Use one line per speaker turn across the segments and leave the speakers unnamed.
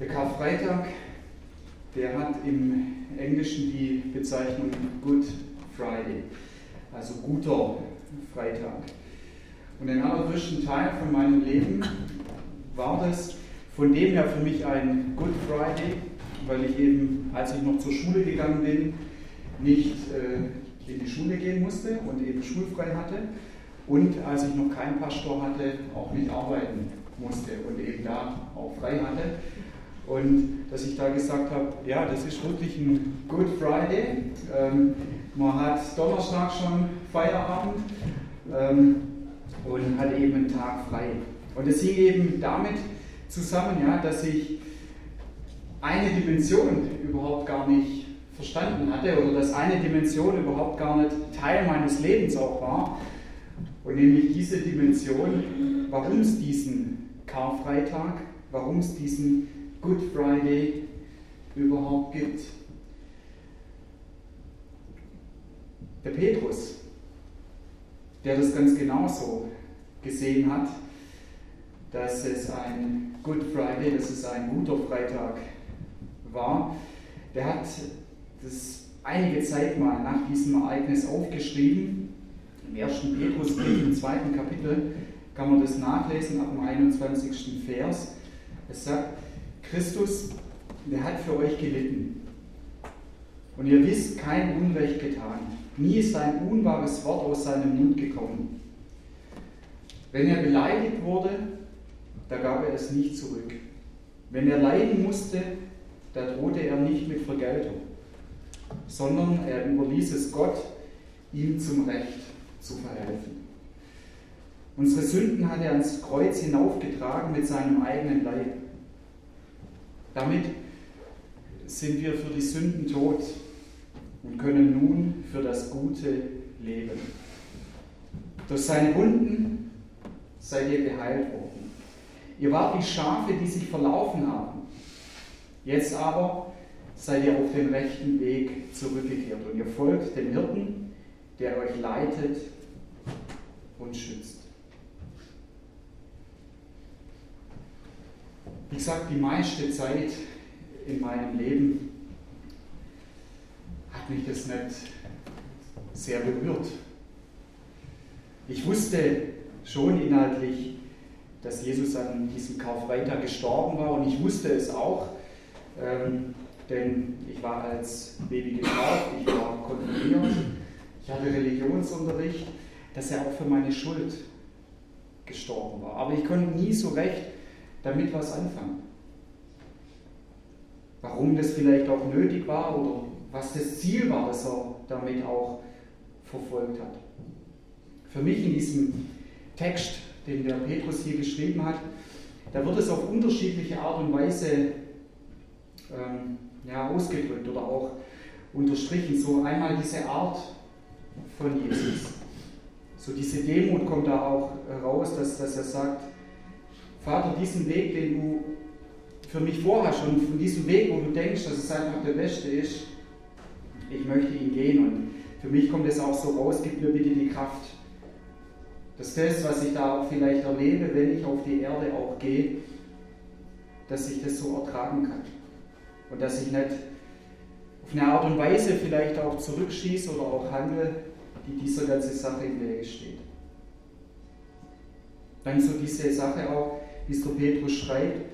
Der Karfreitag, der hat im Englischen die Bezeichnung Good Friday, also guter Freitag. Und den allergrößten Teil von meinem Leben war das von dem her für mich ein Good Friday, weil ich eben, als ich noch zur Schule gegangen bin, nicht äh, in die Schule gehen musste und eben schulfrei hatte und als ich noch keinen Pastor hatte, auch nicht arbeiten musste und eben da auch frei hatte. Und dass ich da gesagt habe, ja, das ist wirklich ein Good Friday. Ähm, man hat Donnerstag schon Feierabend ähm, und hat eben einen Tag frei. Und es hing eben damit zusammen, ja, dass ich eine Dimension überhaupt gar nicht verstanden hatte oder dass eine Dimension überhaupt gar nicht Teil meines Lebens auch war. Und nämlich diese Dimension, warum es diesen Karfreitag, warum es diesen Good Friday überhaupt gibt. Der Petrus, der das ganz genauso gesehen hat, dass es ein Good Friday, dass es ein guter Freitag war, der hat das einige Zeit mal nach diesem Ereignis aufgeschrieben. Im ersten Petrusbrief, im zweiten Kapitel, kann man das nachlesen ab dem 21. Vers. Es sagt, Christus, der hat für euch gelitten. Und ihr wisst, kein Unrecht getan. Nie ist ein unwahres Wort aus seinem Mund gekommen. Wenn er beleidigt wurde, da gab er es nicht zurück. Wenn er leiden musste, da drohte er nicht mit Vergeltung, sondern er überließ es Gott, ihm zum Recht zu verhelfen. Unsere Sünden hat er ans Kreuz hinaufgetragen mit seinem eigenen Leib. Damit sind wir für die Sünden tot und können nun für das Gute leben. Durch seine Wunden seid ihr geheilt worden. Ihr wart wie Schafe, die sich verlaufen haben. Jetzt aber seid ihr auf den rechten Weg zurückgekehrt und ihr folgt dem Hirten, der euch leitet und schützt. Wie gesagt, die meiste Zeit in meinem Leben hat mich das nicht sehr berührt. Ich wusste schon inhaltlich, dass Jesus an diesem Karfreitag gestorben war und ich wusste es auch, ähm, denn ich war als Baby getauft, ich war konfirmiert, ich hatte Religionsunterricht, dass er auch für meine Schuld gestorben war. Aber ich konnte nie so recht damit was anfangen. Warum das vielleicht auch nötig war oder was das Ziel war, das er damit auch verfolgt hat. Für mich in diesem Text den der Petrus hier geschrieben hat, da wird es auf unterschiedliche Art und Weise ähm, ja, ausgedrückt oder auch unterstrichen. So einmal diese Art von Jesus. So diese Demut kommt da auch raus, dass, dass er sagt, Vater, diesen Weg, den du für mich vorhast und von diesem Weg, wo du denkst, dass es einfach der beste ist, ich möchte ihn gehen. Und für mich kommt es auch so raus, gib mir bitte die Kraft, dass das, was ich da auch vielleicht erlebe, wenn ich auf die Erde auch gehe, dass ich das so ertragen kann. Und dass ich nicht auf eine Art und Weise vielleicht auch zurückschieße oder auch handle, die dieser ganze Sache im Wege steht. Dann so diese Sache auch, wie es der Petrus schreibt,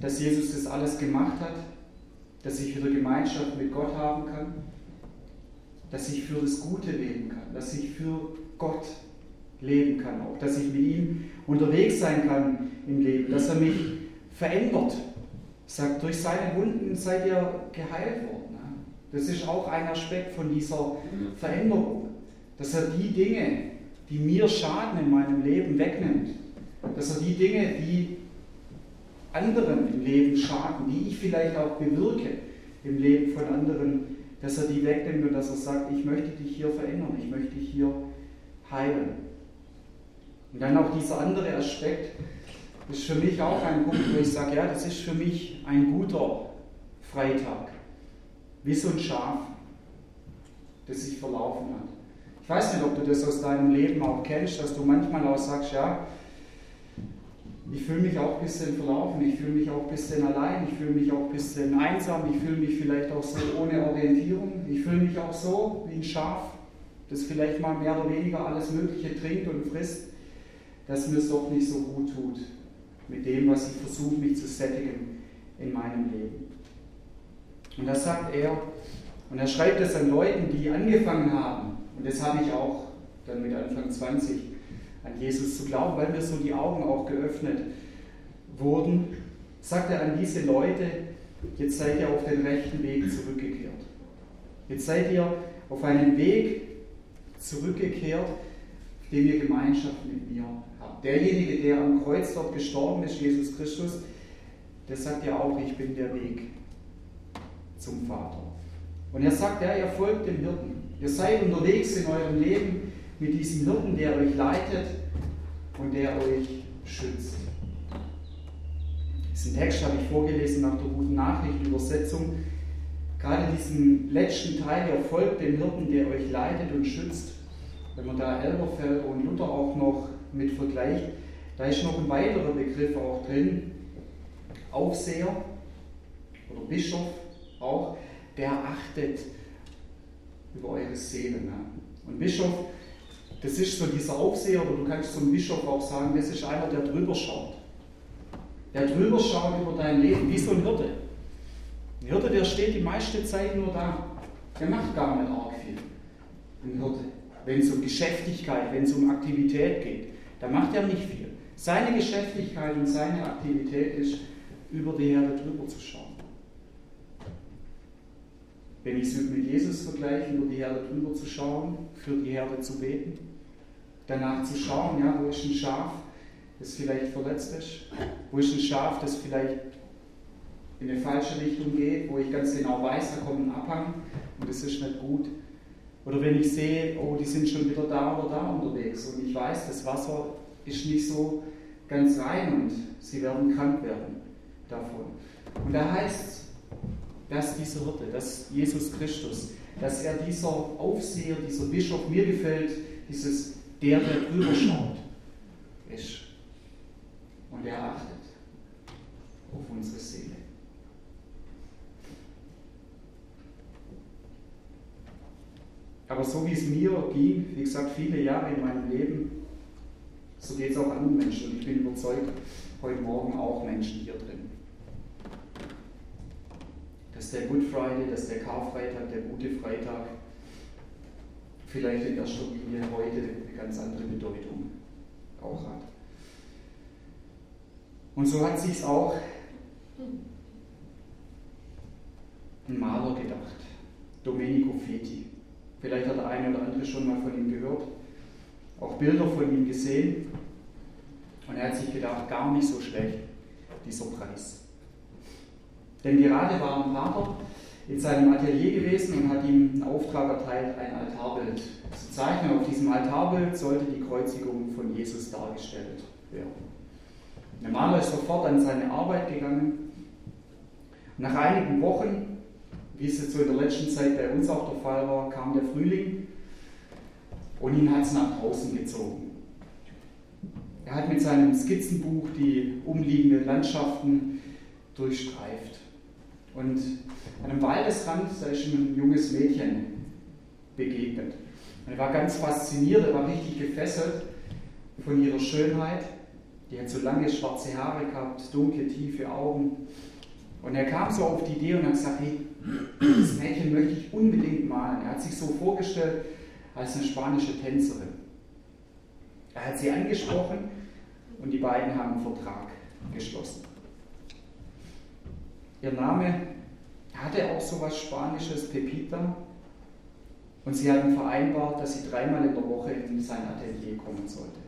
dass Jesus das alles gemacht hat, dass ich wieder Gemeinschaft mit Gott haben kann, dass ich für das Gute leben kann, dass ich für Gott leben kann, auch dass ich mit ihm unterwegs sein kann im Leben, dass er mich verändert. Sagt, durch seine Wunden seid ihr geheilt worden. Das ist auch ein Aspekt von dieser Veränderung, dass er die Dinge, die mir schaden in meinem Leben, wegnimmt. Dass er die Dinge, die anderen im Leben schaden, die ich vielleicht auch bewirke im Leben von anderen, dass er die wegnimmt und dass er sagt, ich möchte dich hier verändern, ich möchte dich hier heilen. Und dann auch dieser andere Aspekt ist für mich auch ein Punkt, wo ich sage, ja, das ist für mich ein guter Freitag. Wie so ein Schaf, das sich verlaufen hat. Ich weiß nicht, ob du das aus deinem Leben auch kennst, dass du manchmal auch sagst, ja, ich fühle mich auch ein bisschen verlaufen, ich fühle mich auch ein bisschen allein, ich fühle mich auch ein bisschen einsam, ich fühle mich vielleicht auch so ohne Orientierung, ich fühle mich auch so wie ein Schaf, das vielleicht mal mehr oder weniger alles Mögliche trinkt und frisst, dass mir es doch nicht so gut tut mit dem, was ich versuche, mich zu sättigen in meinem Leben. Und das sagt er, und er schreibt es an Leuten, die angefangen haben, und das habe ich auch dann mit Anfang 20, an Jesus zu glauben, weil mir so die Augen auch geöffnet wurden, sagt er an diese Leute, jetzt seid ihr auf den rechten Weg zurückgekehrt. Jetzt seid ihr auf einen Weg zurückgekehrt, dem ihr Gemeinschaft mit mir habt. Derjenige, der am Kreuz dort gestorben ist, Jesus Christus, der sagt ja auch, ich bin der Weg zum Vater. Und er sagt, ja, ihr folgt dem Hirten. Ihr seid unterwegs in eurem Leben mit diesem Hirten, der euch leitet und der euch schützt. Diesen Text habe ich vorgelesen nach der guten Nachricht, Übersetzung. Gerade diesen letzten Teil, ihr folgt dem Hirten, der euch leitet und schützt. Wenn man da Elberfelder und Luther auch noch mit vergleicht, da ist noch ein weiterer Begriff auch drin. Aufseher oder Bischof auch, der achtet über eure Seele. Ne? Und Bischof, das ist so dieser Aufseher, oder du kannst zum Bischof auch sagen, das ist einer, der drüber schaut. Der drüber schaut über dein Leben, wie so ein Hirte. Ein Hirte, der steht die meiste Zeit nur da. Der macht gar nicht arg viel. Ein Hirte. Wenn es um Geschäftigkeit, wenn es um Aktivität geht, da macht er nicht viel. Seine Geschäftigkeit und seine Aktivität ist, über die Herde drüber zu schauen. Wenn ich es mit Jesus vergleiche, über die Herde drüber zu schauen, für die Herde zu beten, danach zu schauen, ja, wo ist ein Schaf, das vielleicht verletzt ist, wo ist ein Schaf, das vielleicht in eine falsche Richtung geht, wo ich ganz genau weiß, da kommt ein Abhang und das ist nicht gut. Oder wenn ich sehe, oh, die sind schon wieder da oder da unterwegs und ich weiß, das Wasser ist nicht so ganz rein und sie werden krank werden davon. Und da heißt es, dass dieser Hirte, dass Jesus Christus, dass er dieser Aufseher, dieser Bischof, mir gefällt, dieses der, der drüber schaut, ist. Und er achtet auf unsere Seele. Aber so wie es mir ging, wie gesagt, viele Jahre in meinem Leben, so geht es auch anderen Menschen. Und ich bin überzeugt, heute Morgen auch Menschen hier drin dass der Good Friday, dass der Karfreitag, der gute Freitag vielleicht in erster Linie heute eine ganz andere Bedeutung auch hat. Und so hat sich auch ein Maler gedacht, Domenico Feti. Vielleicht hat der eine oder andere schon mal von ihm gehört, auch Bilder von ihm gesehen. Und er hat sich gedacht, gar nicht so schlecht, dieser Preis. Denn gerade war ein Vater in seinem Atelier gewesen und hat ihm einen Auftrag erteilt, ein Altarbild zu zeichnen. Auf diesem Altarbild sollte die Kreuzigung von Jesus dargestellt werden. Der Maler ist sofort an seine Arbeit gegangen. nach einigen Wochen, wie es jetzt so in der letzten Zeit bei uns auch der Fall war, kam der Frühling und ihn hat es nach draußen gezogen. Er hat mit seinem Skizzenbuch die umliegenden Landschaften durchstreift. Und an einem Waldesrand, ist ihm ein junges Mädchen begegnet. Und er war ganz fasziniert, er war richtig gefesselt von ihrer Schönheit. Die hat so lange schwarze Haare gehabt, dunkle, tiefe Augen. Und er kam so auf die Idee und hat gesagt, hey, das Mädchen möchte ich unbedingt malen. Er hat sich so vorgestellt als eine spanische Tänzerin. Er hat sie angesprochen und die beiden haben einen Vertrag geschlossen. Ihr Name hatte auch so was Spanisches, Pepita. Und sie hatten vereinbart, dass sie dreimal in der Woche in sein Atelier kommen sollte.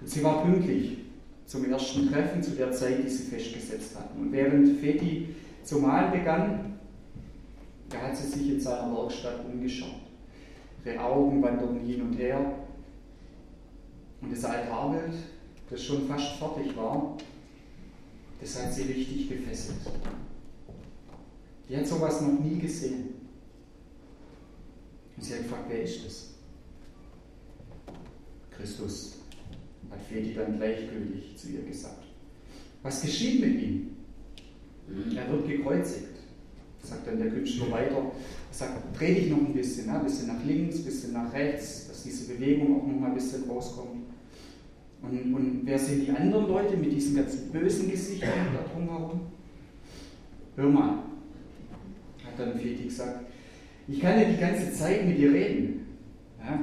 Und sie war pünktlich zum ersten Treffen, zu der Zeit, die sie festgesetzt hatten. Und während Feti zu malen begann, da hat sie sich in seiner Werkstatt umgeschaut. Ihre Augen wanderten hin und her. Und das Altarbild, das schon fast fertig war, das hat sie richtig gefesselt. Die hat sowas noch nie gesehen. Und sie hat gefragt, wer ist das? Christus, hat Feti dann gleichgültig zu ihr gesagt. Was geschieht mit ihm? Mhm. Er wird gekreuzigt. Sagt dann der Künstler weiter, er sagt, dreh dich noch ein bisschen, ein bisschen nach links, ein bisschen nach rechts, dass diese Bewegung auch noch mal ein bisschen rauskommt. Und, und wer sind die anderen Leute mit diesen ganzen bösen Gesichtern da drumherum? Hör mal, hat dann Feti gesagt, ich kann ja die ganze Zeit mit dir reden. Ja?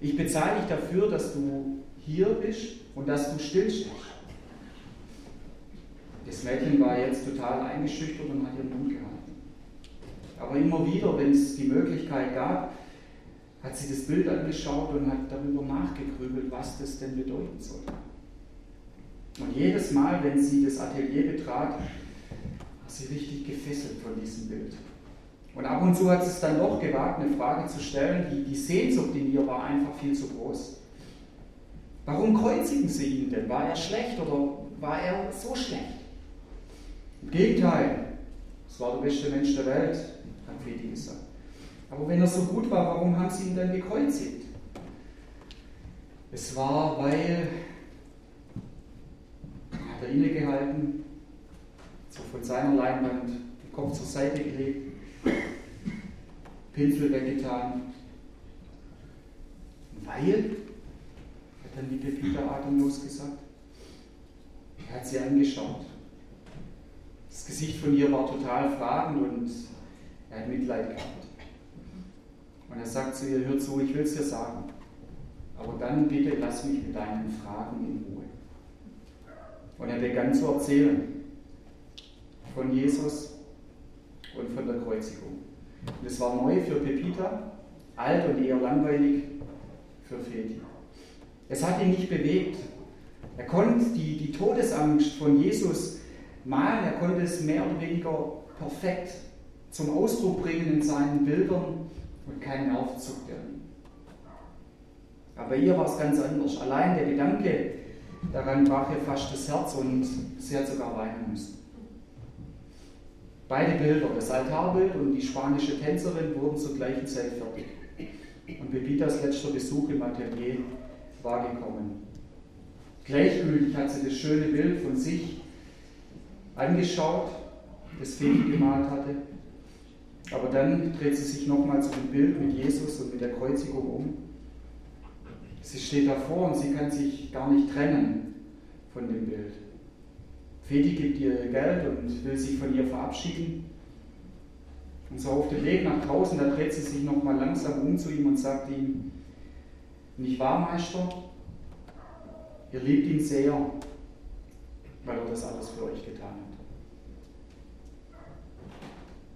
Ich bezahle dich dafür, dass du hier bist und dass du stillstehst. Das Mädchen war jetzt total eingeschüchtert und hat ihren Mund gehalten. Aber immer wieder, wenn es die Möglichkeit gab, hat sie das Bild angeschaut und hat darüber nachgegrübelt, was das denn bedeuten soll. Und jedes Mal, wenn sie das Atelier betrat, war sie richtig gefesselt von diesem Bild. Und ab und zu hat sie es dann doch gewagt, eine Frage zu stellen, die, die Sehnsucht in ihr war einfach viel zu groß. Warum kreuzigen sie ihn denn? War er schlecht oder war er so schlecht? Im Gegenteil, es war der beste Mensch der Welt, hat Feti gesagt. Aber wenn er so gut war, warum haben sie ihn dann gekreuzigt? Es war, weil hat er innegehalten, so von seiner Leinwand den Kopf zur Seite gelegt, Pinsel weggetan. Weil, hat dann die Pepita atemlos gesagt, er hat sie angeschaut. Das Gesicht von ihr war total fragend und er hat Mitleid gehabt. Und er sagt zu ihr, hör zu, ich will es dir sagen. Aber dann bitte lass mich mit deinen Fragen in Ruhe. Und er begann zu erzählen von Jesus und von der Kreuzigung. Und es war neu für Pepita, alt und eher langweilig für Feti. Es hat ihn nicht bewegt. Er konnte die, die Todesangst von Jesus malen, er konnte es mehr oder weniger perfekt zum Ausdruck bringen in seinen Bildern und keinen zuckt er Aber ihr war es ganz anders. Allein der Gedanke daran brach ihr fast das Herz und sie hat sogar weinen müssen. Beide Bilder, das Altarbild und die spanische Tänzerin, wurden zur gleichen Zeit fertig. Und Bebitas letzter Besuch im Atelier war gekommen. Gleichgültig hat sie das schöne Bild von sich angeschaut, das Feli gemalt hatte. Aber dann dreht sie sich nochmal zu dem Bild mit Jesus und mit der Kreuzigung um. Sie steht davor und sie kann sich gar nicht trennen von dem Bild. Fedi gibt ihr Geld und will sich von ihr verabschieden. Und so auf dem Weg nach draußen, da dreht sie sich nochmal langsam um zu ihm und sagt ihm, nicht wahr, Meister? Ihr liebt ihn sehr, weil er das alles für euch getan hat.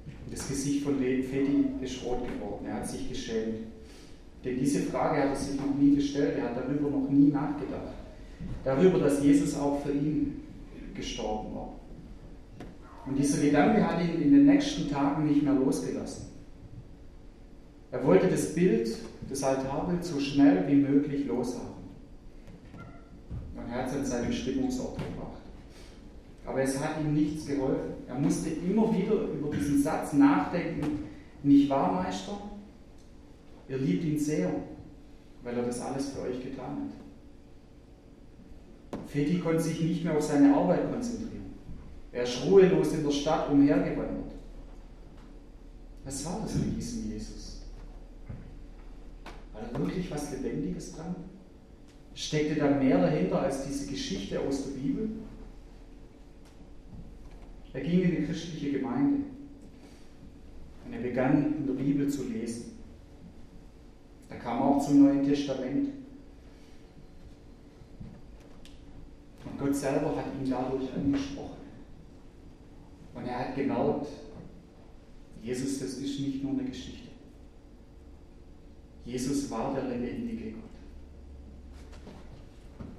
Und das Gesicht von Feti ist rot geworden. Er hat sich geschämt. Denn diese Frage hat er sich noch nie gestellt. Er hat darüber noch nie nachgedacht. Darüber, dass Jesus auch für ihn gestorben war. Und dieser Gedanke hat ihn in den nächsten Tagen nicht mehr losgelassen. Er wollte das Bild, das Altarbild, so schnell wie möglich loshaben. Und er hat es an seinen Stimmungsort gebracht. Aber es hat ihm nichts geholfen. Er musste immer wieder über diesen Satz nachdenken, nicht wahr, Meister? Ihr liebt ihn sehr, weil er das alles für euch getan hat. Feti konnte sich nicht mehr auf seine Arbeit konzentrieren. Er ist ruhelos in der Stadt umhergewandert. Was war das mit diesem Jesus? War da wirklich was Lebendiges dran? Steckte da mehr dahinter als diese Geschichte aus der Bibel? Er ging in die christliche Gemeinde und er begann in der Bibel zu lesen. Er kam auch zum Neuen Testament. Und Gott selber hat ihn dadurch angesprochen. Und er hat gemerkt, Jesus, das ist nicht nur eine Geschichte. Jesus war der lebendige Gott.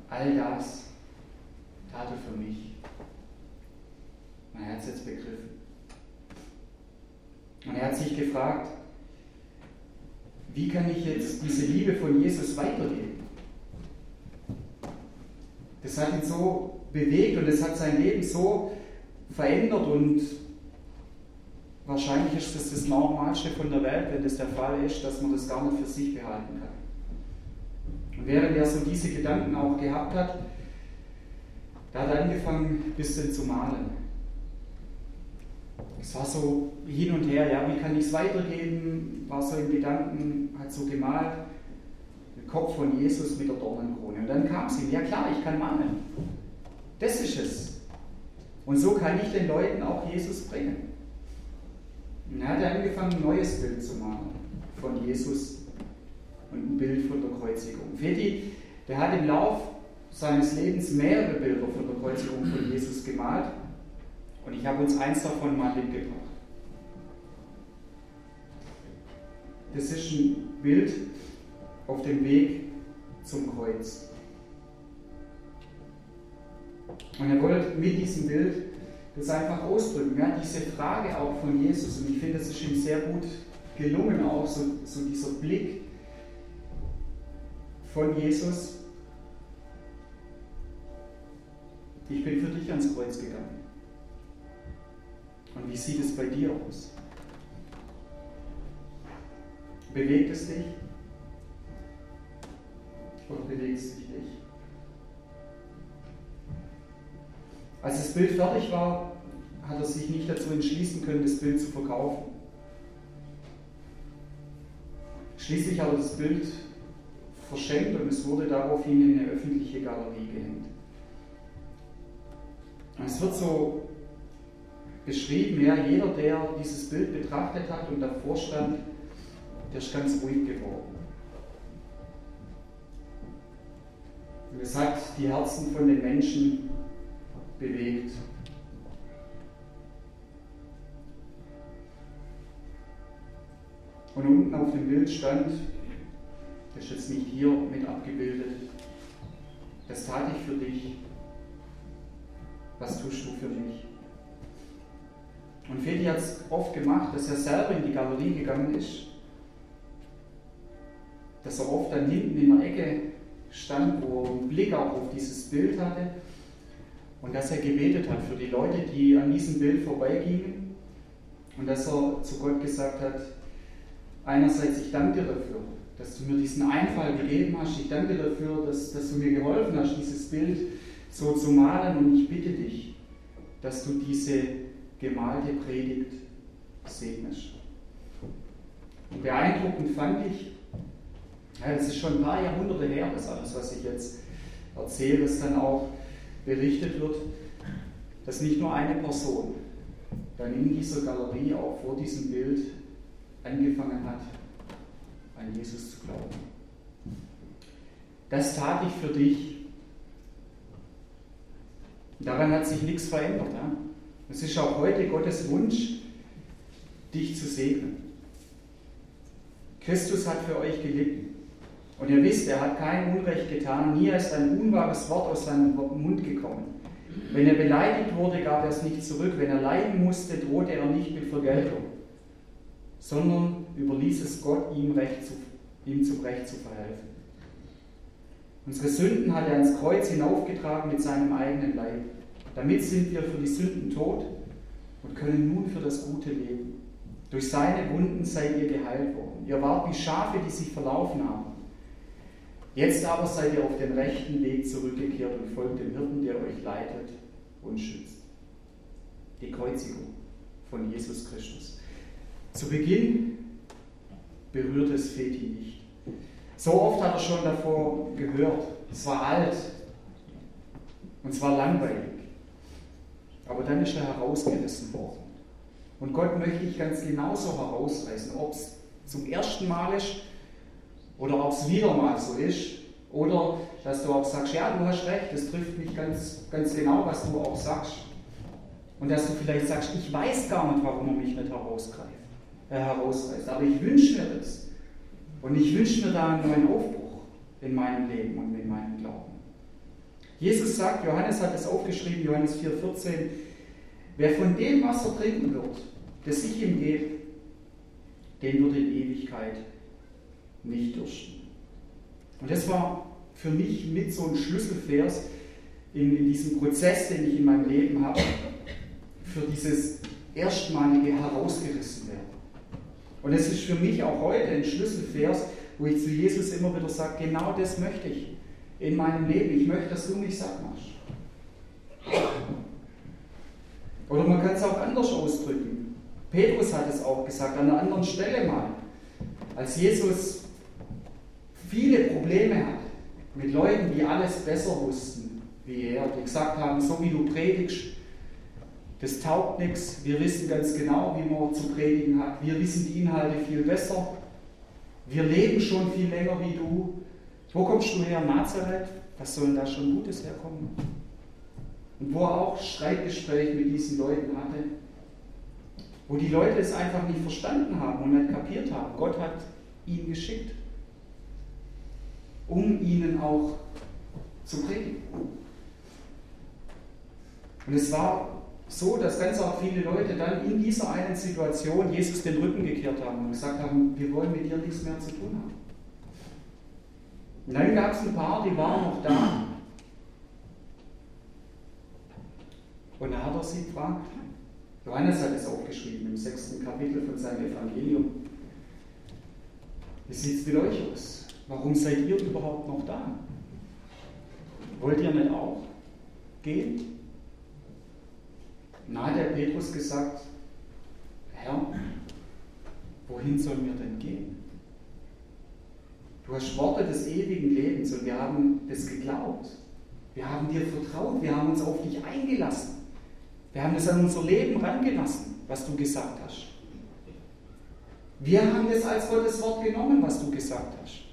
All das tat er für mich. Er hat es jetzt begriffen. Und er hat sich gefragt, wie kann ich jetzt diese Liebe von Jesus weitergeben? Das hat ihn so bewegt und es hat sein Leben so verändert und wahrscheinlich ist das das Normalste von der Welt, wenn das der Fall ist, dass man das gar nicht für sich behalten kann. Und während er so diese Gedanken auch gehabt hat, da hat er angefangen, ein bisschen zu malen. Es war so hin und her, ja, wie kann ich es weitergeben? War so in Gedanken, hat so gemalt, den Kopf von Jesus mit der Dornenkrone. Und dann kam ihm, ja klar, ich kann malen. Das ist es. Und so kann ich den Leuten auch Jesus bringen. Und er hat angefangen, ein neues Bild zu malen von Jesus und ein Bild von der Kreuzigung. Feti, der hat im Lauf seines Lebens mehrere Bilder von der Kreuzigung von Jesus gemalt. Und ich habe uns eins davon mal mitgebracht. Das ist ein Bild auf dem Weg zum Kreuz. Und er wollte mit diesem Bild das einfach ausdrücken. Ja, diese Frage auch von Jesus. Und ich finde, das ist ihm sehr gut gelungen, auch so, so dieser Blick von Jesus. Ich bin für dich ans Kreuz gegangen. Und wie sieht es bei dir aus? Bewegt es dich? Oder bewegt es dich nicht? Als das Bild fertig war, hat er sich nicht dazu entschließen können, das Bild zu verkaufen. Schließlich hat er das Bild verschenkt und es wurde daraufhin in eine öffentliche Galerie gehängt. Es wird so beschrieben, ja, jeder, der dieses Bild betrachtet hat und davor stand, der ist ganz ruhig geworden. Und es hat die Herzen von den Menschen bewegt. Und unten auf dem Bild stand, das ist jetzt nicht hier mit abgebildet, das tat ich für dich. Was tust du für mich? Und Fedi hat es oft gemacht, dass er selber in die Galerie gegangen ist, dass er oft dann hinten in der Ecke stand, wo er einen Blick auch auf dieses Bild hatte. Und dass er gebetet hat für die Leute, die an diesem Bild vorbeigingen. Und dass er zu Gott gesagt hat, einerseits ich danke dir dafür, dass du mir diesen Einfall gegeben hast, ich danke dir dafür, dass, dass du mir geholfen hast, dieses Bild so zu malen. Und ich bitte dich, dass du diese gemalte Predigt segnest. Und beeindruckend fand ich, ja, das ist schon ein paar Jahrhunderte her, das alles, was ich jetzt erzähle, dass dann auch berichtet wird, dass nicht nur eine Person dann in dieser Galerie auch vor diesem Bild angefangen hat, an Jesus zu glauben. Das tat ich für dich. Daran hat sich nichts verändert. Ja? Es ist auch heute Gottes Wunsch, dich zu segnen. Christus hat für euch gelitten. Und ihr wisst, er hat kein Unrecht getan, nie ist ein unwahres Wort aus seinem Mund gekommen. Wenn er beleidigt wurde, gab er es nicht zurück. Wenn er leiden musste, drohte er nicht mit Vergeltung, sondern überließ es Gott, ihm, Recht zu, ihm zum Recht zu verhelfen. Unsere Sünden hat er ans Kreuz hinaufgetragen mit seinem eigenen Leib. Damit sind wir für die Sünden tot und können nun für das Gute leben. Durch seine Wunden seid ihr geheilt worden. Ihr wart wie Schafe, die sich verlaufen haben. Jetzt aber seid ihr auf den rechten Weg zurückgekehrt und folgt dem Hirten, der euch leitet und schützt. Die Kreuzigung von Jesus Christus. Zu Beginn berührt es Feti nicht. So oft hat er schon davor gehört. Es war alt und es war langweilig. Aber dann ist er herausgerissen worden. Und Gott möchte ich ganz genauso herausreißen, ob es zum ersten Mal ist oder ob es wieder mal so ist. Oder dass du auch sagst, ja, du hast recht, das trifft mich ganz, ganz genau, was du auch sagst. Und dass du vielleicht sagst, ich weiß gar nicht, warum er mich nicht herausgreift, äh, herausreißt. Aber ich wünsche mir das. Und ich wünsche mir da einen neuen Aufbruch in meinem Leben und in meinem Glauben. Jesus sagt, Johannes hat es aufgeschrieben, Johannes 4,14, wer von dem Wasser trinken wird, das ich ihm gebe, den wird in Ewigkeit nicht dürsten. Und das war für mich mit so ein Schlüsselvers in, in diesem Prozess, den ich in meinem Leben habe, für dieses erstmalige herausgerissen werden. Und es ist für mich auch heute ein Schlüsselvers, wo ich zu Jesus immer wieder sage, genau das möchte ich in meinem Leben. Ich möchte, dass du mich satt machst. Oder man kann es auch anders ausdrücken. Petrus hat es auch gesagt, an einer anderen Stelle mal. Als Jesus viele Probleme hat mit Leuten, die alles besser wussten wie er, die gesagt haben, so wie du predigst, das taugt nichts, wir wissen ganz genau, wie man zu predigen hat, wir wissen die Inhalte viel besser, wir leben schon viel länger wie du. Wo kommst du her? Nazareth? Was soll denn da schon Gutes herkommen? Und wo er auch Streitgespräche mit diesen Leuten hatte, wo die Leute es einfach nicht verstanden haben und nicht kapiert haben. Gott hat ihn geschickt, um ihnen auch zu predigen. Und es war so, dass ganz auch viele Leute dann in dieser einen Situation Jesus den Rücken gekehrt haben und gesagt haben, wir wollen mit dir nichts mehr zu tun haben. Und dann gab es ein paar, die waren noch da. Und da hat er sie gefragt. Johannes hat es aufgeschrieben im sechsten Kapitel von seinem Evangelium. Wie sieht es mit euch aus? Warum seid ihr überhaupt noch da? Wollt ihr nicht auch gehen? Na, der Petrus gesagt, Herr, wohin sollen wir denn gehen? Du hast Worte des ewigen Lebens und wir haben das geglaubt. Wir haben dir vertraut, wir haben uns auf dich eingelassen. Wir haben es an unser Leben rangelassen, was du gesagt hast. Wir haben es als Gottes Wort genommen, was du gesagt hast.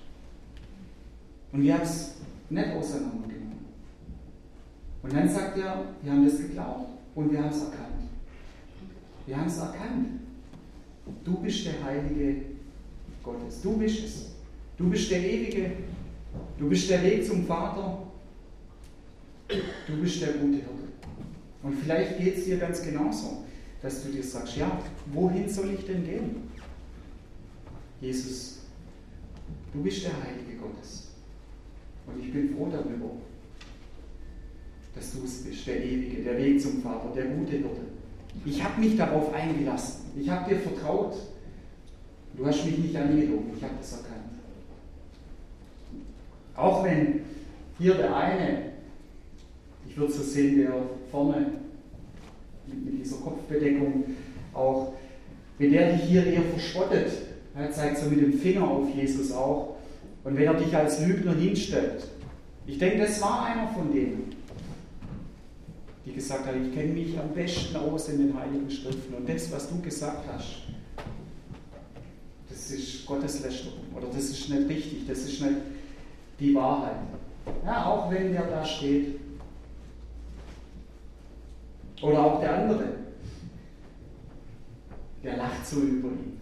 Und wir haben es nicht auseinandergenommen. Und dann sagt er, wir haben das geglaubt. Und wir haben es erkannt. Wir haben es erkannt. Du bist der Heilige Gottes. Du bist es. Du bist der Ewige. Du bist der Weg zum Vater. Du bist der gute Hirte. Und vielleicht geht es dir ganz genauso, dass du dir sagst, ja, wohin soll ich denn gehen? Jesus, du bist der Heilige Gottes. Und ich bin froh darüber, dass du es bist, der Ewige, der Weg zum Vater, der gute Hirte. Ich habe mich darauf eingelassen. Ich habe dir vertraut. Du hast mich nicht angelogen. Ich habe das erkannt. Auch wenn hier der eine, ich würde so sehen, der vorne mit dieser Kopfbedeckung auch, wenn der dich hier eher verspottet, er zeigt so mit dem Finger auf Jesus auch, und wenn er dich als Lügner hinstellt, ich denke, das war einer von denen die gesagt hat, ich kenne mich am besten aus in den Heiligen Schriften. Und das, was du gesagt hast, das ist Gotteslästerung oder das ist nicht richtig, das ist nicht die Wahrheit. Ja, auch wenn der da steht. Oder auch der andere, der lacht so über ihn.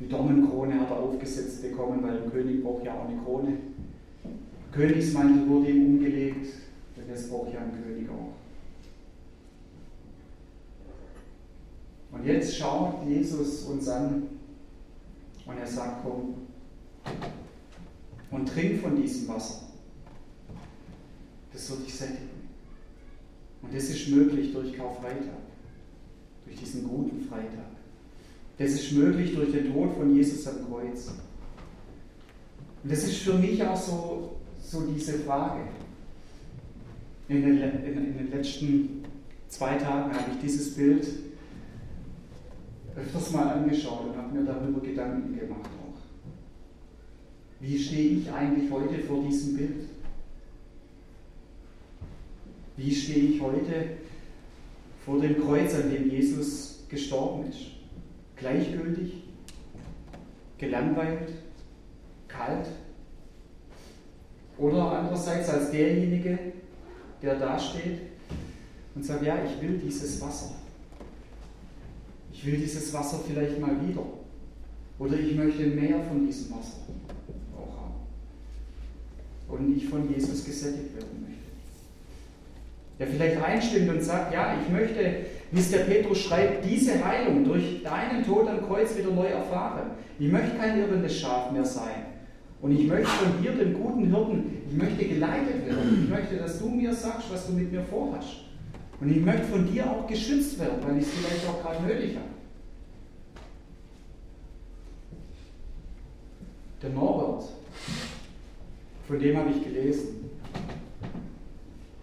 Die Dornenkrone hat er aufgesetzt bekommen, weil ein König braucht ja auch eine Krone. Königsmantel wurde ihm umgelegt, denn das braucht ja ein König auch. Und jetzt schaut Jesus uns an und er sagt, komm und trink von diesem Wasser. Das wird dich sättigen. Und das ist möglich durch Karfreitag, durch diesen guten Freitag. Das ist möglich durch den Tod von Jesus am Kreuz. Und das ist für mich auch so so diese Frage. In den, in, in den letzten zwei Tagen habe ich dieses Bild öfters mal angeschaut und habe mir darüber Gedanken gemacht auch. Wie stehe ich eigentlich heute vor diesem Bild? Wie stehe ich heute vor dem Kreuz, an dem Jesus gestorben ist? Gleichgültig? Gelangweilt? Kalt? Oder andererseits als derjenige, der da steht und sagt, ja, ich will dieses Wasser. Ich will dieses Wasser vielleicht mal wieder. Oder ich möchte mehr von diesem Wasser auch haben. Und ich von Jesus gesättigt werden möchte. Der vielleicht einstimmt und sagt, ja, ich möchte, wie es der Petrus schreibt, diese Heilung durch deinen Tod am Kreuz wieder neu erfahren. Ich möchte kein irrendes Schaf mehr sein und ich möchte von dir, dem guten Hirten, ich möchte geleitet werden. Ich möchte, dass du mir sagst, was du mit mir vorhast. Und ich möchte von dir auch geschützt werden, weil ich es vielleicht auch gerade nötig habe. Der Norbert, von dem habe ich gelesen.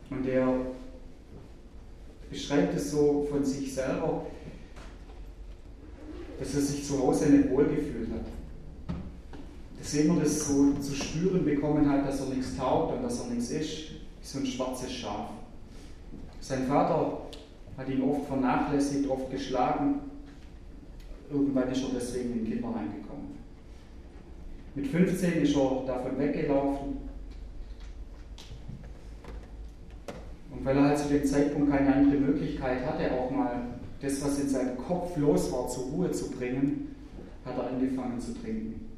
Und der beschreibt es so von sich selber, dass er sich zu Hause nicht wohlgefühlt hat. Dass er immer das so zu spüren bekommen hat, dass er nichts taugt und dass er nichts ist, wie so ein schwarzes Schaf. Sein Vater hat ihn oft vernachlässigt, oft geschlagen. Irgendwann ist er deswegen in den Kinderheim gekommen. Mit 15 ist er davon weggelaufen. Und weil er halt zu dem Zeitpunkt keine andere Möglichkeit hatte, auch mal das, was in seinem Kopf los war, zur Ruhe zu bringen, hat er angefangen zu trinken.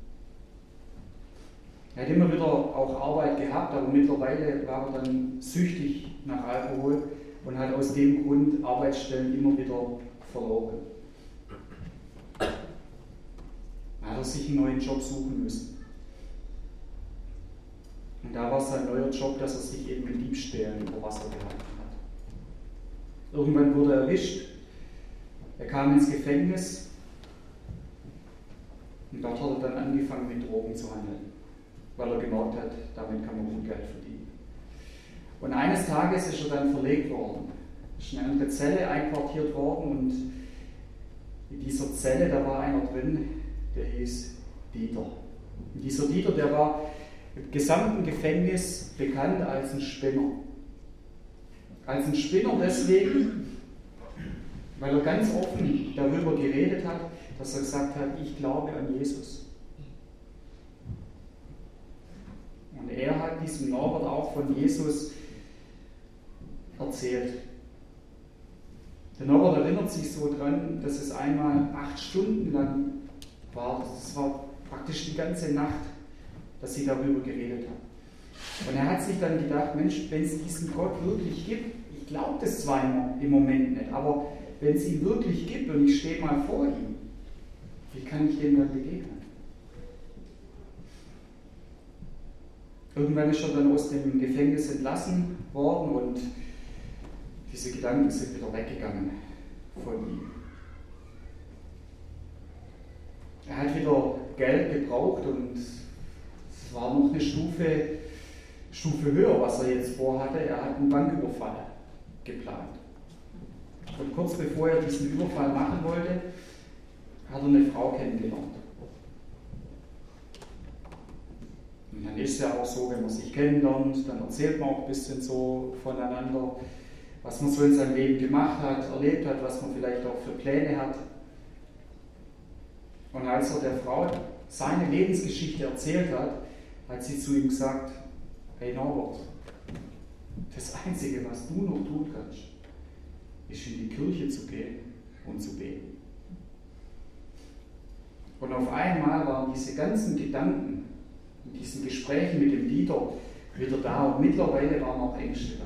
Er hat immer wieder auch Arbeit gehabt, aber mittlerweile war er dann süchtig nach Alkohol und hat aus dem Grund Arbeitsstellen immer wieder verloren. Da er sich einen neuen Job suchen müssen. Und da war sein neuer Job, dass er sich eben mit Diebstählen über Wasser gehalten hat. Irgendwann wurde er erwischt. Er kam ins Gefängnis und dort hat er dann angefangen mit Drogen zu handeln, weil er gemerkt hat, damit kann man gut Geld verdienen. Und eines Tages ist er dann verlegt worden, ist in eine Zelle einquartiert worden und in dieser Zelle, da war einer drin, der hieß Dieter. Und dieser Dieter, der war im gesamten Gefängnis bekannt als ein Spinner. Als ein Spinner deswegen, weil er ganz offen darüber geredet hat, dass er gesagt hat, ich glaube an Jesus. Und er hat diesem Norbert auch von Jesus erzählt. Der Norbert erinnert sich so dran, dass es einmal acht Stunden lang war. Das war praktisch die ganze Nacht, dass sie darüber geredet haben. Und er hat sich dann gedacht, Mensch, wenn es diesen Gott wirklich gibt, ich glaube das zwar im Moment nicht, aber wenn es ihn wirklich gibt und ich stehe mal vor ihm, wie kann ich dem dann begegnen? Irgendwann ist er dann aus dem Gefängnis entlassen worden und diese Gedanken sind wieder weggegangen von ihm. Er hat wieder Geld gebraucht und es war noch eine Stufe, Stufe höher, was er jetzt vorhatte. Er hat einen Banküberfall geplant. Und kurz bevor er diesen Überfall machen wollte, hat er eine Frau kennengelernt. Und dann ist es ja auch so, wenn man sich kennenlernt, dann erzählt man auch ein bisschen so voneinander was man so in seinem Leben gemacht hat, erlebt hat, was man vielleicht auch für Pläne hat. Und als er der Frau seine Lebensgeschichte erzählt hat, hat sie zu ihm gesagt, hey Norbert, das Einzige, was du noch tun kannst, ist in die Kirche zu gehen und zu beten. Und auf einmal waren diese ganzen Gedanken in diesen Gesprächen mit dem Dieter wieder da und mittlerweile waren auch Ängste da.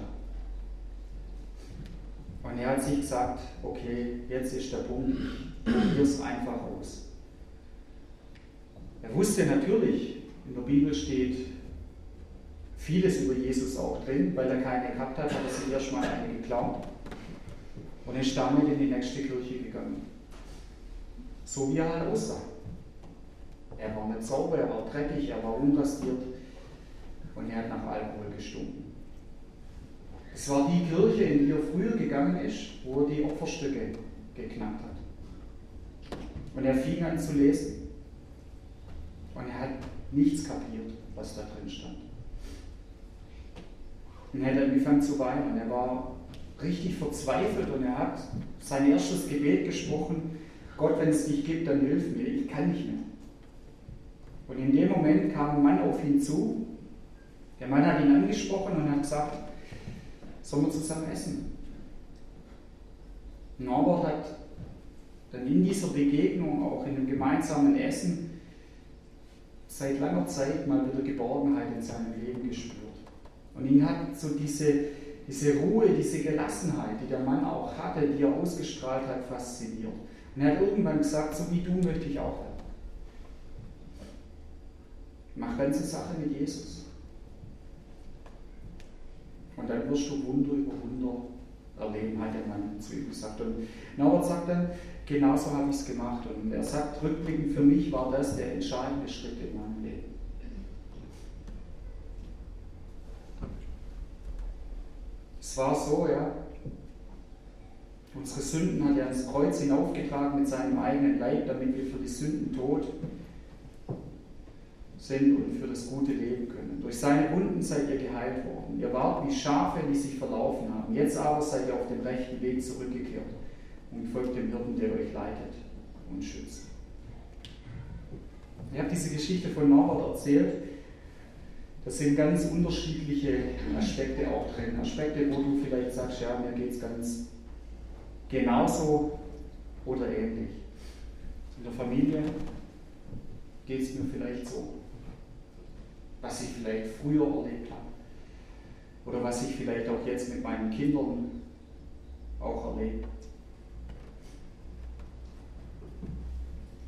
Und er hat sich gesagt, okay, jetzt ist der Punkt, ich probiere es einfach aus. Er wusste natürlich, in der Bibel steht vieles über Jesus auch drin, weil er keine gehabt hat, hat er sich erstmal eine geklaut und ist damit in die nächste Kirche gegangen. So wie er halt aussah. Er war nicht sauber, er war dreckig, er war unrasiert und er hat nach Alkohol gestunken. Es war die Kirche, in die er früher gegangen ist, wo er die Opferstücke geknackt hat. Und er fing an zu lesen. Und er hat nichts kapiert, was da drin stand. Und er hat angefangen zu weinen. Er war richtig verzweifelt und er hat sein erstes Gebet gesprochen, Gott, wenn es dich gibt, dann hilf mir, ich kann nicht mehr. Und in dem Moment kam ein Mann auf ihn zu. Der Mann hat ihn angesprochen und hat gesagt, sollen wir zusammen essen? Norbert hat dann in dieser Begegnung, auch in dem gemeinsamen Essen, seit langer Zeit mal wieder Geborgenheit in seinem Leben gespürt. Und ihn hat so diese, diese Ruhe, diese Gelassenheit, die der Mann auch hatte, die er ausgestrahlt hat, fasziniert. Und er hat irgendwann gesagt, so wie du möchte ich auch werden. Mach ganze Sache mit Jesus. Und dann wirst du Wunder über Wunder Gelegenheit, den man zu ihm gesagt. Und Norbert sagt dann, genauso habe ich es gemacht. Und er sagt, rückblickend für mich war das der entscheidende Schritt in meinem Leben. Es war so, ja. Unsere Sünden hat er ans Kreuz hinaufgetragen mit seinem eigenen Leib, damit wir für die Sünden tot sind und für das gute Leben können. Durch seine Wunden seid ihr geheilt worden. Ihr wart wie Schafe, die sich verlaufen haben. Jetzt aber seid ihr auf dem rechten Weg zurückgekehrt und folgt dem Hirten, der euch leitet und schützt. Ich habe diese Geschichte von Norbert erzählt. Das sind ganz unterschiedliche Aspekte auch drin. Aspekte, wo du vielleicht sagst, ja, mir geht es ganz genauso oder ähnlich. In der Familie geht es mir vielleicht so was ich vielleicht früher erlebt habe. Oder was ich vielleicht auch jetzt mit meinen Kindern auch erlebe.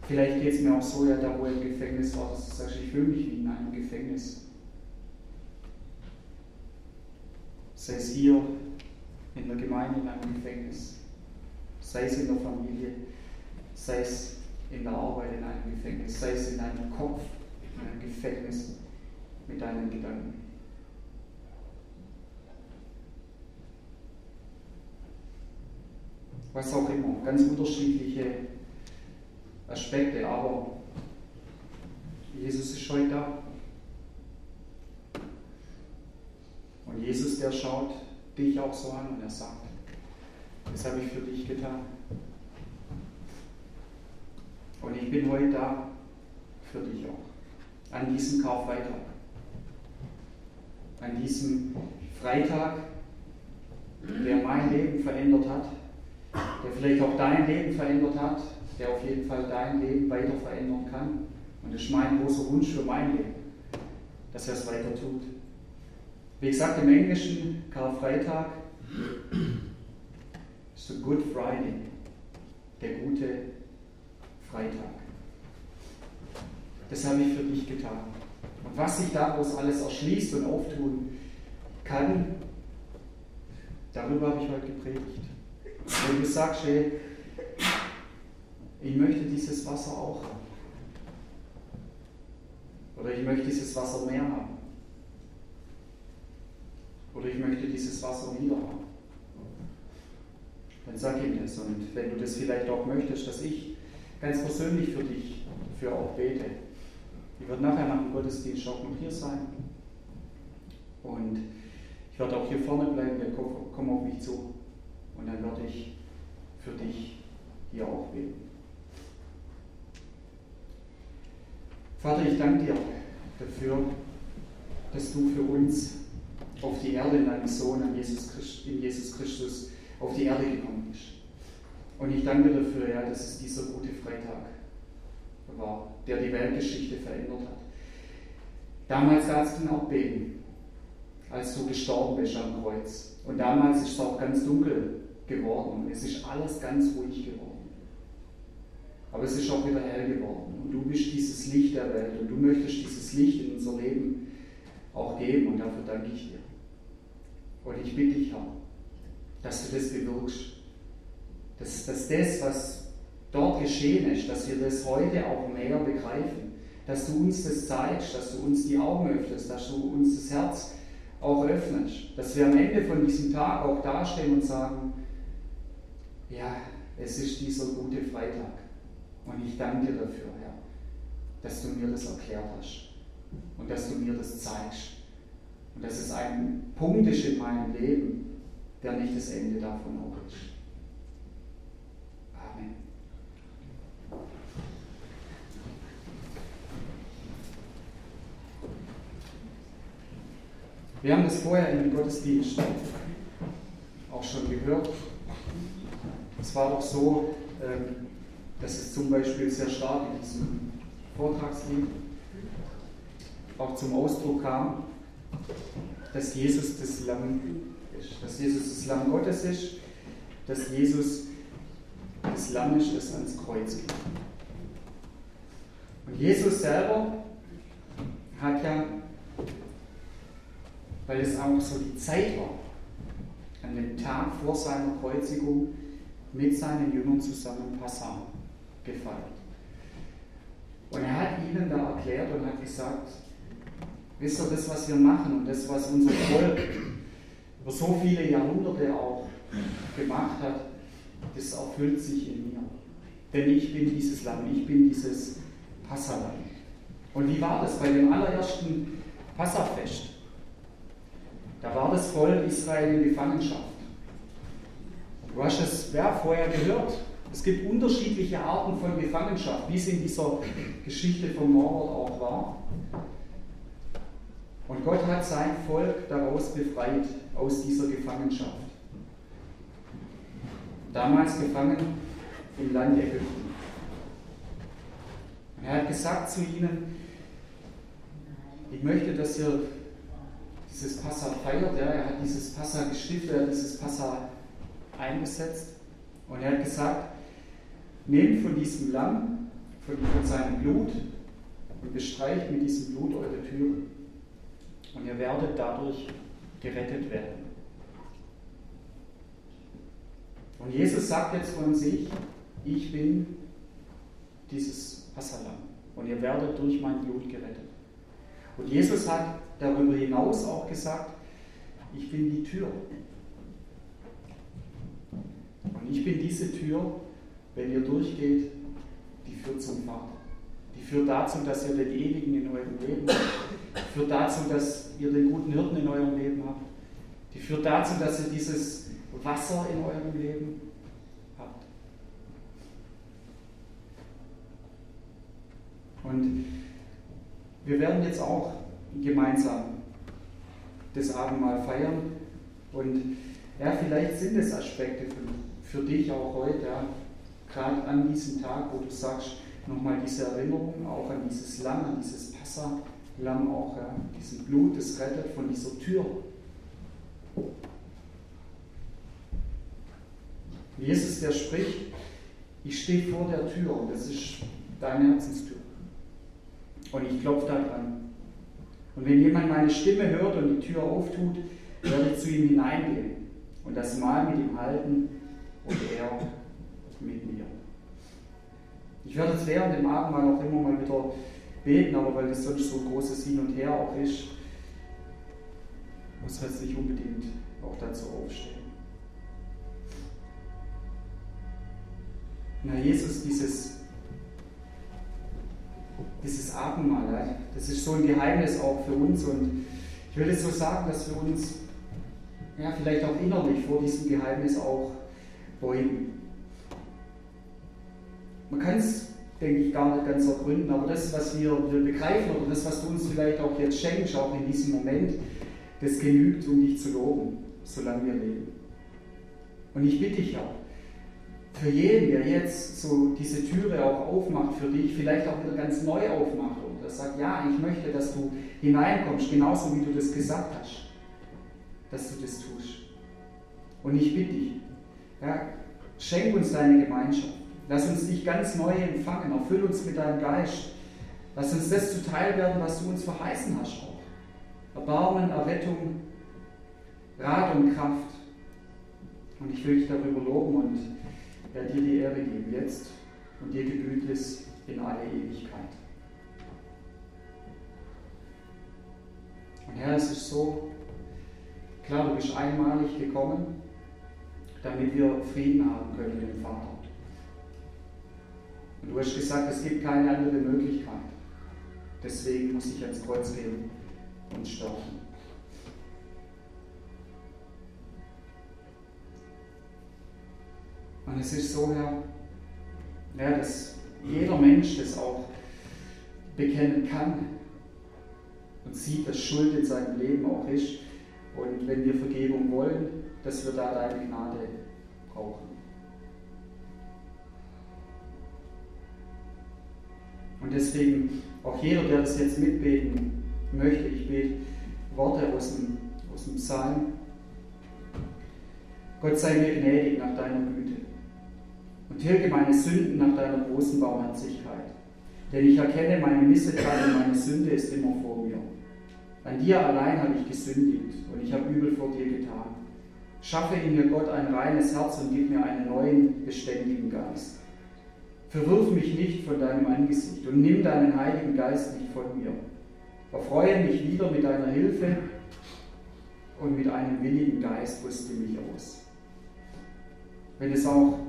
Vielleicht geht es mir auch so, ja, da wo ich im Gefängnis war, dass du sagst, ich fühle mich wie in einem Gefängnis. Sei es hier in der Gemeinde in einem Gefängnis, sei es in der Familie, sei es in der Arbeit in einem Gefängnis, sei es in deinem Kopf in einem Gefängnis mit deinen Gedanken. Was auch immer, ganz unterschiedliche Aspekte, aber Jesus ist heute da. Und Jesus, der schaut dich auch so an und er sagt, das habe ich für dich getan. Und ich bin heute da für dich auch, an diesem Karfreitag an diesem Freitag, der mein Leben verändert hat, der vielleicht auch dein Leben verändert hat, der auf jeden Fall dein Leben weiter verändern kann. Und das ist mein großer Wunsch für mein Leben, dass er es weiter tut. Wie gesagt, im Englischen Karfreitag ist der Good Friday, der gute Freitag. Das habe ich für dich getan. Und was sich daraus alles erschließt und auftun kann, darüber habe ich heute gepredigt. Wenn du sagst, hey, ich möchte dieses Wasser auch haben. Oder ich möchte dieses Wasser mehr haben. Oder ich möchte dieses Wasser wieder haben. Dann sag ihm das. Und wenn du das vielleicht auch möchtest, dass ich ganz persönlich für dich für auch bete, ich werde nachher nach dem Gottesdienst auch noch hier sein. Und ich werde auch hier vorne bleiben, wir kommen auf mich zu. Und dann werde ich für dich hier auch beten. Vater, ich danke dir dafür, dass du für uns auf die Erde in deinem Sohn, in Jesus, Christ, in Jesus Christus, auf die Erde gekommen bist. Und ich danke dir dafür, ja, dass es dieser gute Freitag war, der die Weltgeschichte verändert hat. Damals gab es ein Erdbeben, als du gestorben bist am Kreuz. Und damals ist es auch ganz dunkel geworden es ist alles ganz ruhig geworden. Aber es ist auch wieder hell geworden. Und du bist dieses Licht der Welt und du möchtest dieses Licht in unser Leben auch geben und dafür danke ich dir. Und ich bitte dich, Herr, dass du das bewirkst. Dass, dass das, was dort geschehen ist, dass wir das heute auch mehr begreifen, dass du uns das zeigst, dass du uns die Augen öffnest, dass du uns das Herz auch öffnest, dass wir am Ende von diesem Tag auch dastehen und sagen, ja, es ist dieser gute Freitag. Und ich danke dir dafür, Herr, dass du mir das erklärt hast und dass du mir das zeigst. Und dass es ein Punkt ist in meinem Leben, der nicht das Ende davon auch ist. Wir haben das vorher in dem Gottesdienst auch schon gehört. Es war auch so, ähm, dass es zum Beispiel sehr stark in diesem Vortragslied auch zum Ausdruck kam, dass Jesus das Lamm ist, dass Jesus das Lamm Gottes ist, dass Jesus das Lamm ist, das ans Kreuz geht. Und Jesus selber hat ja weil es auch so die Zeit war, an dem Tag vor seiner Kreuzigung mit seinen Jüngern zusammen Passau gefeiert. Und er hat ihnen da erklärt und hat gesagt, wisst ihr, das, was wir machen und das, was unser Volk über so viele Jahrhunderte auch gemacht hat, das erfüllt sich in mir. Denn ich bin dieses Lamm, ich bin dieses Passalam. Und wie war das bei dem allerersten Passafest? Da war das Volk Israel in Gefangenschaft. Du hast es wer vorher gehört. Es gibt unterschiedliche Arten von Gefangenschaft, wie es in dieser Geschichte vom Norbert auch war. Und Gott hat sein Volk daraus befreit, aus dieser Gefangenschaft. Damals gefangen im Land Ägypten. Und er hat gesagt zu ihnen, ich möchte, dass ihr dieses Passa feiert. Ja, er hat dieses Passa gestiftet, er hat dieses Passa eingesetzt. Und er hat gesagt, nehmt von diesem Lamm, von, von seinem Blut und bestreicht mit diesem Blut eure Türen. Und ihr werdet dadurch gerettet werden. Und Jesus sagt jetzt von sich, ich bin dieses Passalam und ihr werdet durch mein Blut gerettet. Und Jesus hat darüber hinaus auch gesagt, ich bin die Tür. Und ich bin diese Tür, wenn ihr durchgeht, die führt zum Vater. Die führt dazu, dass ihr den Ewigen in eurem Leben habt. Die führt dazu, dass ihr den guten Hirten in eurem Leben habt. Die führt dazu, dass ihr dieses Wasser in eurem Leben habt. Und wir werden jetzt auch gemeinsam das Abendmahl feiern. Und ja, vielleicht sind es Aspekte für, für dich auch heute, ja, gerade an diesem Tag, wo du sagst, nochmal diese Erinnerung auch an dieses Lamm, an dieses Passa-Lamm auch, ja, diesen Blut, das rettet von dieser Tür. Jesus, der spricht, ich stehe vor der Tür und das ist deine Herzenstür. Und ich klopfe da dran. Und wenn jemand meine Stimme hört und die Tür auftut, werde ich zu ihm hineingehen und das Mahl mit ihm halten und er mit mir. Ich werde jetzt während dem Abendmahl auch immer mal wieder beten, aber weil das sonst so ein großes Hin und Her auch ist, muss man jetzt nicht unbedingt auch dazu aufstehen. Na, Jesus, dieses dieses Abendmahl. Das ist so ein Geheimnis auch für uns und ich es so sagen, dass wir uns ja, vielleicht auch innerlich vor diesem Geheimnis auch beugen. Man kann es, denke ich, gar nicht ganz ergründen, aber das, was wir, wir begreifen oder das, was du uns vielleicht auch jetzt schenkst, auch in diesem Moment, das genügt, um dich zu loben, solange wir leben. Und ich bitte dich auch, für jeden, der jetzt so diese Türe auch aufmacht für dich, vielleicht auch wieder ganz neu aufmacht und das sagt, ja, ich möchte, dass du hineinkommst, genauso wie du das gesagt hast, dass du das tust. Und ich bitte dich, ja, schenk uns deine Gemeinschaft. Lass uns dich ganz neu empfangen. Erfüll uns mit deinem Geist. Lass uns das zuteil werden, was du uns verheißen hast auch. Erbarmen, Errettung, Rat und Kraft. Und ich will dich darüber loben und er dir die Ehre geben, jetzt und dir gebührt es in alle Ewigkeit. Und Herr, es ist so, klar, du bist einmalig gekommen, damit wir Frieden haben können mit dem Vater. Und du hast gesagt, es gibt keine andere Möglichkeit. Deswegen muss ich ans Kreuz gehen und sterben. Und es ist so, Herr, ja, dass jeder Mensch das auch bekennen kann und sieht, dass Schuld in seinem Leben auch ist. Und wenn wir Vergebung wollen, dass wir da deine Gnade brauchen. Und deswegen, auch jeder, der das jetzt mitbeten möchte, ich bete Worte aus dem, aus dem Psalm. Gott sei mir gnädig nach deiner Güte und tilge meine Sünden nach deiner großen Barmherzigkeit. Denn ich erkenne meine Missetat und meine Sünde ist immer vor mir. An dir allein habe ich gesündigt und ich habe übel vor dir getan. Schaffe in mir Gott ein reines Herz und gib mir einen neuen, beständigen Geist. Verwirf mich nicht von deinem Angesicht und nimm deinen Heiligen Geist nicht von mir. Erfreue mich wieder mit deiner Hilfe und mit einem willigen Geist rüste mich aus. Wenn es auch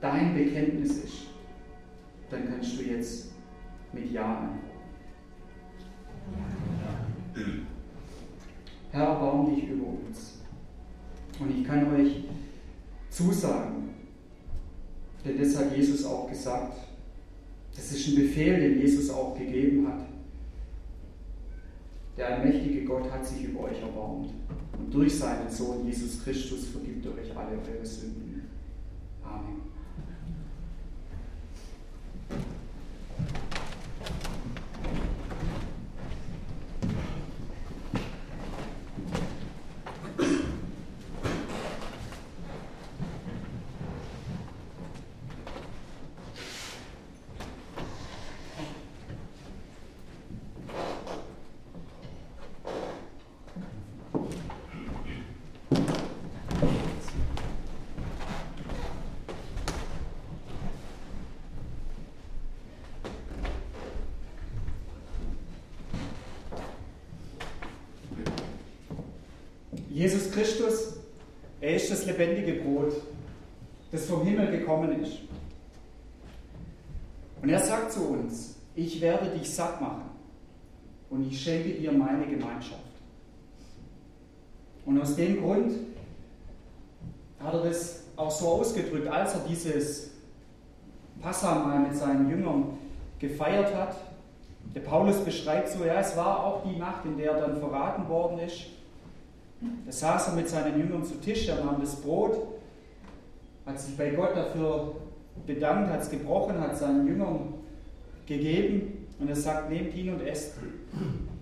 dein Bekenntnis ist, dann kannst du jetzt mit Ja antworten. Herr, erbarm dich über uns. Und ich kann euch zusagen, denn das hat Jesus auch gesagt, das ist ein Befehl, den Jesus auch gegeben hat. Der allmächtige Gott hat sich über euch erbarmt. Und durch seinen Sohn Jesus Christus vergibt er euch alle eure Sünden. Amen. Jesus Christus, er ist das lebendige Brot, das vom Himmel gekommen ist. Und er sagt zu uns, ich werde dich satt machen und ich schenke dir meine Gemeinschaft. Und aus dem Grund hat er das auch so ausgedrückt, als er dieses Passamal mit seinen Jüngern gefeiert hat. Der Paulus beschreibt so, ja, es war auch die Nacht, in der er dann verraten worden ist. Da saß er mit seinen Jüngern zu Tisch, er nahm das Brot, hat sich bei Gott dafür bedankt, hat es gebrochen, hat seinen Jüngern gegeben und er sagt, nehmt ihn und esst.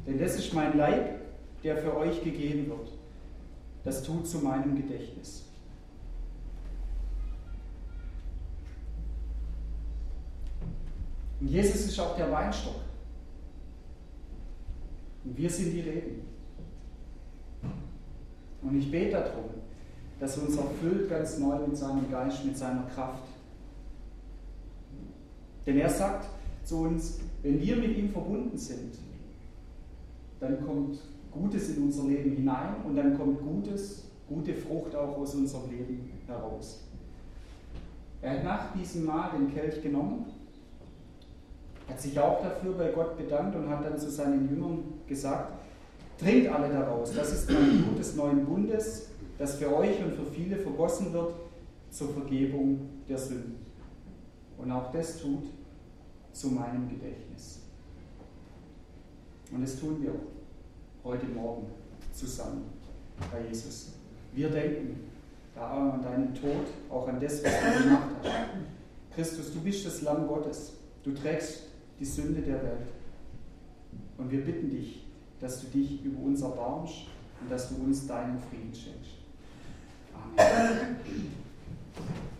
Denn das ist mein Leib, der für euch gegeben wird. Das tut zu meinem Gedächtnis. Und Jesus ist auch der Weinstock. Und wir sind die Reben. Und ich bete darum, dass er uns erfüllt ganz neu mit seinem Geist, mit seiner Kraft. Denn er sagt zu uns, wenn wir mit ihm verbunden sind, dann kommt Gutes in unser Leben hinein und dann kommt Gutes, gute Frucht auch aus unserem Leben heraus. Er hat nach diesem Mal den Kelch genommen, hat sich auch dafür bei Gott bedankt und hat dann zu seinen Jüngern gesagt, Trinkt alle daraus. Das ist mein Blut des neuen Bundes, das für euch und für viele vergossen wird zur Vergebung der Sünden. Und auch das tut zu meinem Gedächtnis. Und das tun wir heute Morgen zusammen bei Jesus. Wir denken da an deinen Tod, auch an das, was du gemacht hast. Christus, du bist das Lamm Gottes. Du trägst die Sünde der Welt. Und wir bitten dich, dass du dich über uns erbarmst und dass du uns deinen Frieden schenkst. Amen.